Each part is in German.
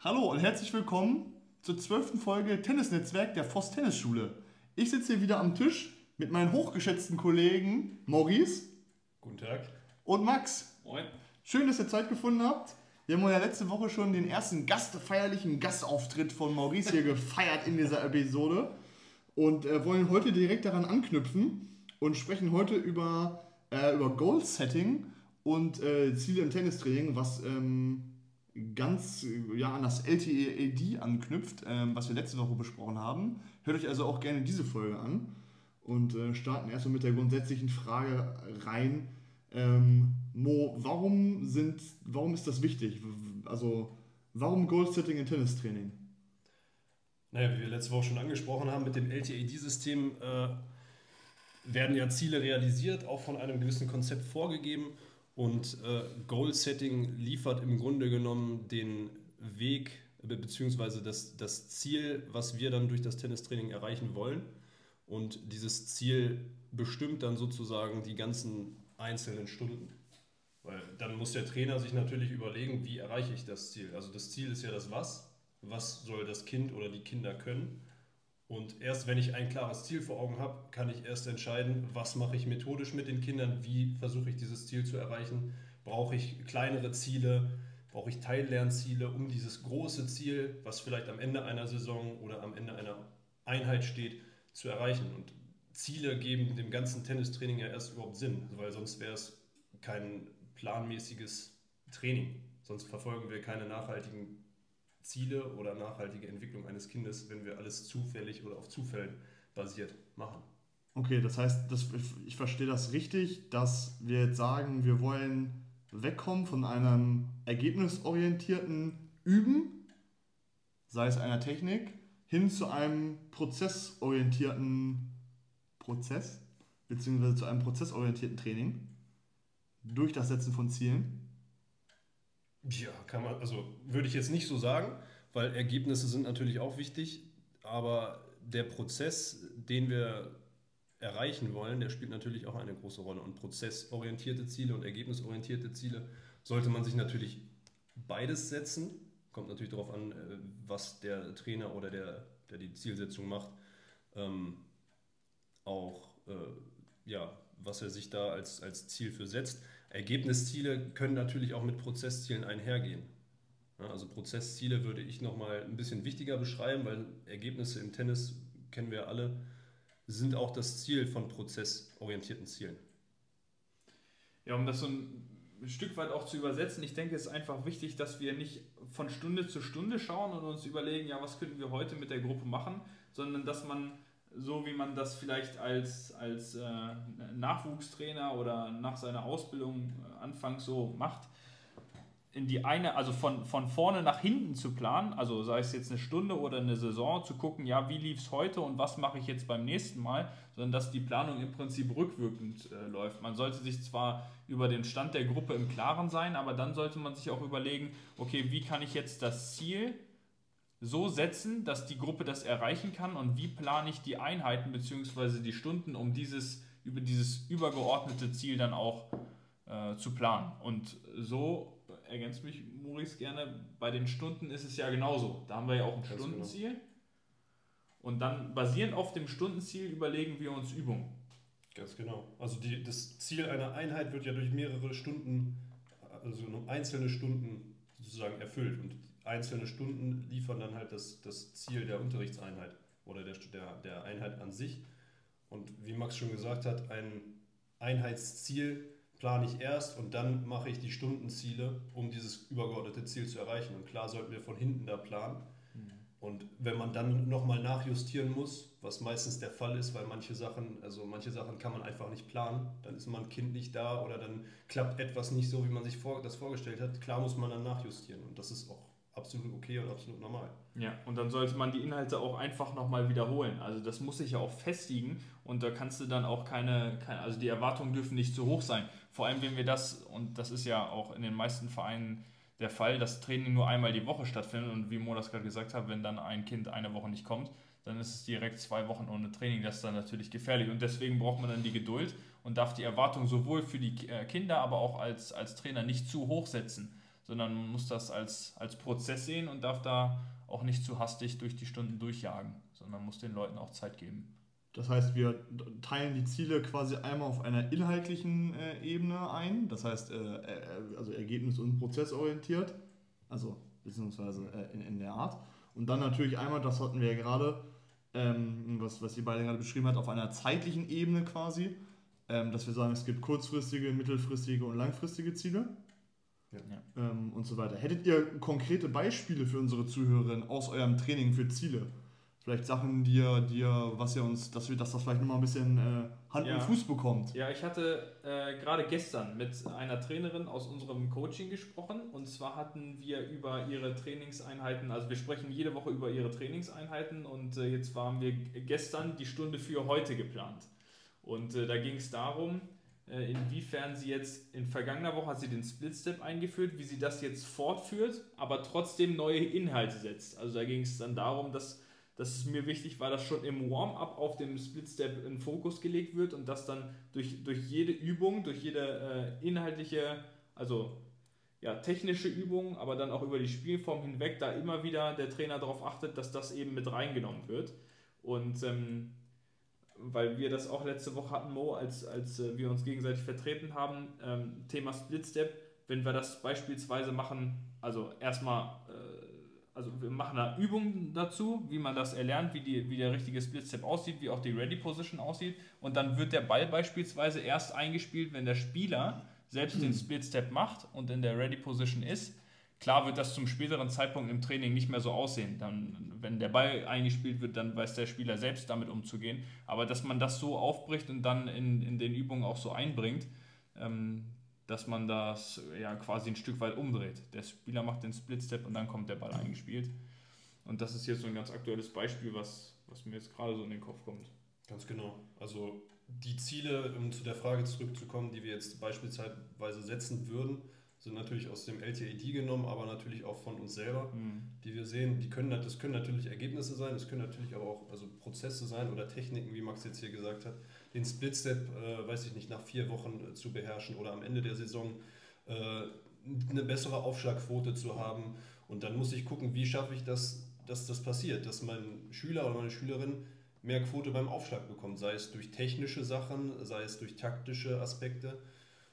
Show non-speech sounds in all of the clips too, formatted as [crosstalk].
Hallo und herzlich willkommen zur zwölften Folge Tennisnetzwerk der Voss Tennisschule. Ich sitze hier wieder am Tisch mit meinen hochgeschätzten Kollegen Maurice. Guten Tag. Und Max. Moin. Schön, dass ihr Zeit gefunden habt. Wir haben ja letzte Woche schon den ersten Gast, feierlichen Gastauftritt von Maurice hier [laughs] gefeiert in dieser Episode und äh, wollen heute direkt daran anknüpfen und sprechen heute über, äh, über Goal Setting und äh, Ziele im Tennistraining, was ähm, ganz ja, an das LTED anknüpft, ähm, was wir letzte Woche besprochen haben. Hört euch also auch gerne diese Folge an und äh, starten erstmal mit der grundsätzlichen Frage rein. Ähm, Mo, warum, sind, warum ist das wichtig? Also, warum Goal-Setting im Tennistraining? Naja, wie wir letzte Woche schon angesprochen haben, mit dem LTAD-System äh, werden ja Ziele realisiert, auch von einem gewissen Konzept vorgegeben. Und äh, Goal-Setting liefert im Grunde genommen den Weg bzw. Das, das Ziel, was wir dann durch das Tennistraining erreichen wollen. Und dieses Ziel bestimmt dann sozusagen die ganzen einzelnen Stunden. Weil dann muss der Trainer sich natürlich überlegen, wie erreiche ich das Ziel. Also das Ziel ist ja das Was. Was soll das Kind oder die Kinder können? Und erst wenn ich ein klares Ziel vor Augen habe, kann ich erst entscheiden, was mache ich methodisch mit den Kindern, wie versuche ich dieses Ziel zu erreichen. Brauche ich kleinere Ziele, brauche ich Teillernziele, um dieses große Ziel, was vielleicht am Ende einer Saison oder am Ende einer Einheit steht, zu erreichen. Und Ziele geben dem ganzen Tennistraining ja erst überhaupt Sinn, weil sonst wäre es kein planmäßiges Training. Sonst verfolgen wir keine nachhaltigen Ziele oder nachhaltige Entwicklung eines Kindes, wenn wir alles zufällig oder auf Zufällen basiert machen. Okay, das heißt, das, ich verstehe das richtig, dass wir jetzt sagen, wir wollen wegkommen von einem ergebnisorientierten Üben, sei es einer Technik, hin zu einem prozessorientierten Prozess, beziehungsweise zu einem prozessorientierten Training durch das Setzen von Zielen. Ja, kann man, also würde ich jetzt nicht so sagen, weil Ergebnisse sind natürlich auch wichtig, aber der Prozess, den wir erreichen wollen, der spielt natürlich auch eine große Rolle. Und prozessorientierte Ziele und ergebnisorientierte Ziele sollte man sich natürlich beides setzen. Kommt natürlich darauf an, äh, was der Trainer oder der, der die Zielsetzung macht, ähm, auch äh, ja, was er sich da als, als Ziel für setzt. Ergebnisziele können natürlich auch mit Prozesszielen einhergehen. Also Prozessziele würde ich nochmal ein bisschen wichtiger beschreiben, weil Ergebnisse im Tennis, kennen wir alle, sind auch das Ziel von prozessorientierten Zielen. Ja, um das so ein Stück weit auch zu übersetzen, ich denke, es ist einfach wichtig, dass wir nicht von Stunde zu Stunde schauen und uns überlegen, ja, was könnten wir heute mit der Gruppe machen, sondern dass man so wie man das vielleicht als, als äh, Nachwuchstrainer oder nach seiner Ausbildung äh, anfangs so macht, in die eine, also von, von vorne nach hinten zu planen, also sei es jetzt eine Stunde oder eine Saison, zu gucken, ja, wie lief es heute und was mache ich jetzt beim nächsten Mal, sondern dass die Planung im Prinzip rückwirkend äh, läuft. Man sollte sich zwar über den Stand der Gruppe im Klaren sein, aber dann sollte man sich auch überlegen, okay, wie kann ich jetzt das Ziel so setzen, dass die Gruppe das erreichen kann und wie plane ich die Einheiten bzw. die Stunden, um dieses, über dieses übergeordnete Ziel dann auch äh, zu planen. Und so ergänzt mich Maurice gerne, bei den Stunden ist es ja genauso. Da haben wir ja auch ein Ganz genau. Stundenziel. Genau. Und dann basierend auf dem Stundenziel überlegen wir uns Übungen. Ganz genau. Also die, das Ziel einer Einheit wird ja durch mehrere Stunden, also einzelne Stunden sozusagen erfüllt. Und einzelne Stunden liefern dann halt das, das Ziel der Unterrichtseinheit oder der, der, der Einheit an sich. Und wie Max schon gesagt hat, ein Einheitsziel plane ich erst und dann mache ich die Stundenziele, um dieses übergeordnete Ziel zu erreichen. Und klar sollten wir von hinten da planen. Mhm. Und wenn man dann nochmal nachjustieren muss, was meistens der Fall ist, weil manche Sachen, also manche Sachen kann man einfach nicht planen, dann ist man Kind nicht da oder dann klappt etwas nicht so, wie man sich vor, das vorgestellt hat, klar muss man dann nachjustieren. Und das ist auch absolut okay und absolut normal. Ja, und dann sollte man die Inhalte auch einfach nochmal wiederholen. Also das muss sich ja auch festigen und da kannst du dann auch keine, keine, also die Erwartungen dürfen nicht zu hoch sein. Vor allem, wenn wir das, und das ist ja auch in den meisten Vereinen der Fall, dass Training nur einmal die Woche stattfindet und wie Mo das gerade gesagt hat, wenn dann ein Kind eine Woche nicht kommt, dann ist es direkt zwei Wochen ohne Training. Das ist dann natürlich gefährlich und deswegen braucht man dann die Geduld und darf die Erwartungen sowohl für die äh, Kinder, aber auch als, als Trainer nicht zu hoch setzen sondern man muss das als, als Prozess sehen und darf da auch nicht zu hastig durch die Stunden durchjagen, sondern muss den Leuten auch Zeit geben. Das heißt, wir teilen die Ziele quasi einmal auf einer inhaltlichen äh, Ebene ein, das heißt, äh, äh, also ergebnis- und prozessorientiert, also beziehungsweise äh, in, in der Art. Und dann natürlich einmal, das hatten wir ja gerade, ähm, was, was ihr beide gerade beschrieben habt, auf einer zeitlichen Ebene quasi, ähm, dass wir sagen, es gibt kurzfristige, mittelfristige und langfristige Ziele. Ja. Ähm, und so weiter. Hättet ihr konkrete Beispiele für unsere Zuhörerinnen aus eurem Training für Ziele? Vielleicht Sachen, die ihr, die ihr, was ihr uns, dass wir, dass das vielleicht nochmal ein bisschen äh, Hand ja. und Fuß bekommt. Ja, ich hatte äh, gerade gestern mit einer Trainerin aus unserem Coaching gesprochen und zwar hatten wir über ihre Trainingseinheiten, also wir sprechen jede Woche über ihre Trainingseinheiten und äh, jetzt waren wir gestern die Stunde für heute geplant. Und äh, da ging es darum, inwiefern sie jetzt in vergangener Woche hat sie den Split Step eingeführt, wie sie das jetzt fortführt, aber trotzdem neue Inhalte setzt. Also da ging es dann darum, dass dass es mir wichtig war, dass schon im Warm-up auf dem Split-Step in Fokus gelegt wird und dass dann durch, durch jede Übung, durch jede äh, inhaltliche, also ja, technische Übung, aber dann auch über die Spielform hinweg, da immer wieder der Trainer darauf achtet, dass das eben mit reingenommen wird. Und ähm, weil wir das auch letzte Woche hatten, Mo, als, als äh, wir uns gegenseitig vertreten haben, ähm, Thema Split-Step, wenn wir das beispielsweise machen, also erstmal also wir machen da Übungen dazu, wie man das erlernt, wie, die, wie der richtige Split Step aussieht, wie auch die Ready Position aussieht. Und dann wird der Ball beispielsweise erst eingespielt, wenn der Spieler selbst den Split Step macht und in der Ready Position ist. Klar wird das zum späteren Zeitpunkt im Training nicht mehr so aussehen. Dann, wenn der Ball eingespielt wird, dann weiß der Spieler selbst damit umzugehen. Aber dass man das so aufbricht und dann in, in den Übungen auch so einbringt, ähm, dass man das ja quasi ein Stück weit umdreht. Der Spieler macht den Split-Step und dann kommt der Ball eingespielt. Und das ist jetzt so ein ganz aktuelles Beispiel, was, was mir jetzt gerade so in den Kopf kommt. Ganz genau. Also die Ziele, um zu der Frage zurückzukommen, die wir jetzt beispielsweise setzen würden, sind natürlich aus dem LTAD genommen, aber natürlich auch von uns selber, mhm. die wir sehen. Die können, das können natürlich Ergebnisse sein, das können natürlich aber auch also Prozesse sein oder Techniken, wie Max jetzt hier gesagt hat, den Split-Step, äh, weiß ich nicht, nach vier Wochen äh, zu beherrschen oder am Ende der Saison äh, eine bessere Aufschlagquote zu haben. Und dann muss ich gucken, wie schaffe ich das, dass das passiert, dass mein Schüler oder meine Schülerin mehr Quote beim Aufschlag bekommt, sei es durch technische Sachen, sei es durch taktische Aspekte.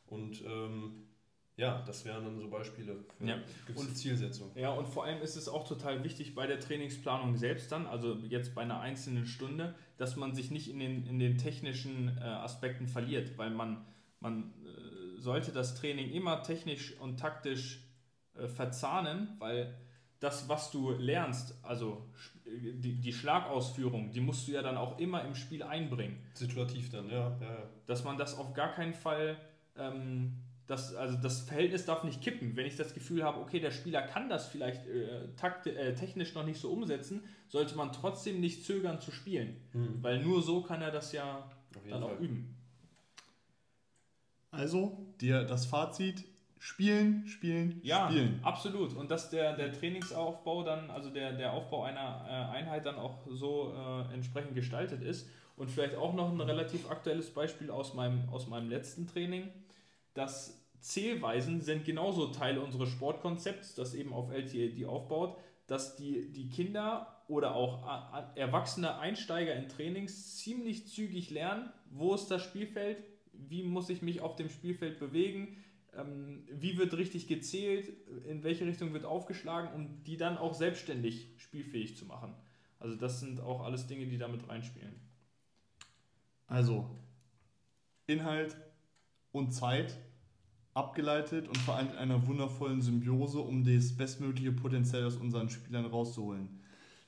Und ähm, ja, das wären dann so Beispiele für ja. und Zielsetzung. Ja, und vor allem ist es auch total wichtig bei der Trainingsplanung selbst dann, also jetzt bei einer einzelnen Stunde, dass man sich nicht in den, in den technischen äh, Aspekten verliert, weil man, man äh, sollte das Training immer technisch und taktisch äh, verzahnen, weil das, was du lernst, also die, die Schlagausführung, die musst du ja dann auch immer im Spiel einbringen. Situativ dann, ja. ja, ja. Dass man das auf gar keinen Fall ähm, das, also das Verhältnis darf nicht kippen. Wenn ich das Gefühl habe, okay, der Spieler kann das vielleicht äh, takt, äh, technisch noch nicht so umsetzen, sollte man trotzdem nicht zögern zu spielen. Mhm. Weil nur so kann er das ja dann Fall. auch üben. Also, dir das Fazit, spielen, spielen, ja, spielen. Ja, absolut. Und dass der, der Trainingsaufbau dann, also der, der Aufbau einer äh, Einheit dann auch so äh, entsprechend gestaltet ist. Und vielleicht auch noch ein relativ aktuelles Beispiel aus meinem, aus meinem letzten Training dass Zählweisen sind genauso Teil unseres Sportkonzepts, das eben auf LTAD aufbaut, dass die, die Kinder oder auch erwachsene Einsteiger in Trainings ziemlich zügig lernen, wo ist das Spielfeld, wie muss ich mich auf dem Spielfeld bewegen, ähm, wie wird richtig gezählt, in welche Richtung wird aufgeschlagen, um die dann auch selbstständig spielfähig zu machen. Also das sind auch alles Dinge, die damit reinspielen. Also Inhalt, und Zeit abgeleitet und vereint in einer wundervollen Symbiose, um das bestmögliche Potenzial aus unseren Spielern rauszuholen.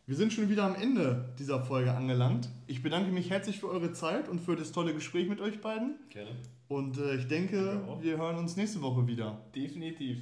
Wir sind schon wieder am Ende dieser Folge angelangt. Ich bedanke mich herzlich für eure Zeit und für das tolle Gespräch mit euch beiden. Gerne. Und äh, ich denke, wir hören uns nächste Woche wieder. Definitiv.